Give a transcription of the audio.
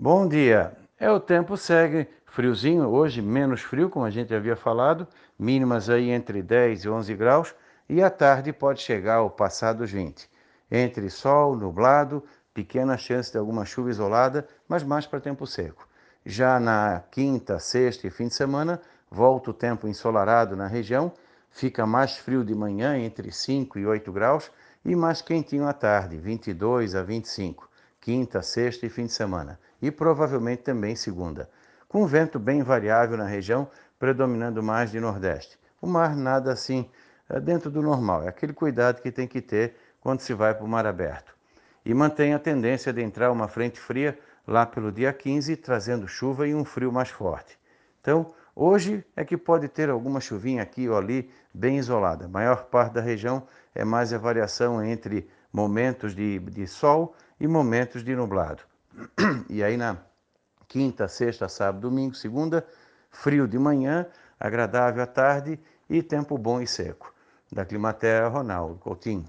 Bom dia. É o tempo segue friozinho, hoje menos frio, como a gente havia falado, mínimas aí entre 10 e 11 graus, e à tarde pode chegar ao passar dos 20. Entre sol, nublado, pequena chance de alguma chuva isolada, mas mais para tempo seco. Já na quinta, sexta e fim de semana, volta o tempo ensolarado na região, fica mais frio de manhã, entre 5 e 8 graus, e mais quentinho à tarde, 22 a 25 quinta, sexta e fim de semana, e provavelmente também segunda, com vento bem variável na região, predominando mais de nordeste. O mar nada assim é dentro do normal, é aquele cuidado que tem que ter quando se vai para o mar aberto. E mantém a tendência de entrar uma frente fria lá pelo dia 15, trazendo chuva e um frio mais forte. Então, hoje é que pode ter alguma chuvinha aqui ou ali, bem isolada. A maior parte da região é mais a variação entre momentos de, de sol e momentos de nublado. E aí na quinta, sexta, sábado, domingo, segunda, frio de manhã, agradável à tarde e tempo bom e seco. Da Climaterra, Ronaldo Coutinho.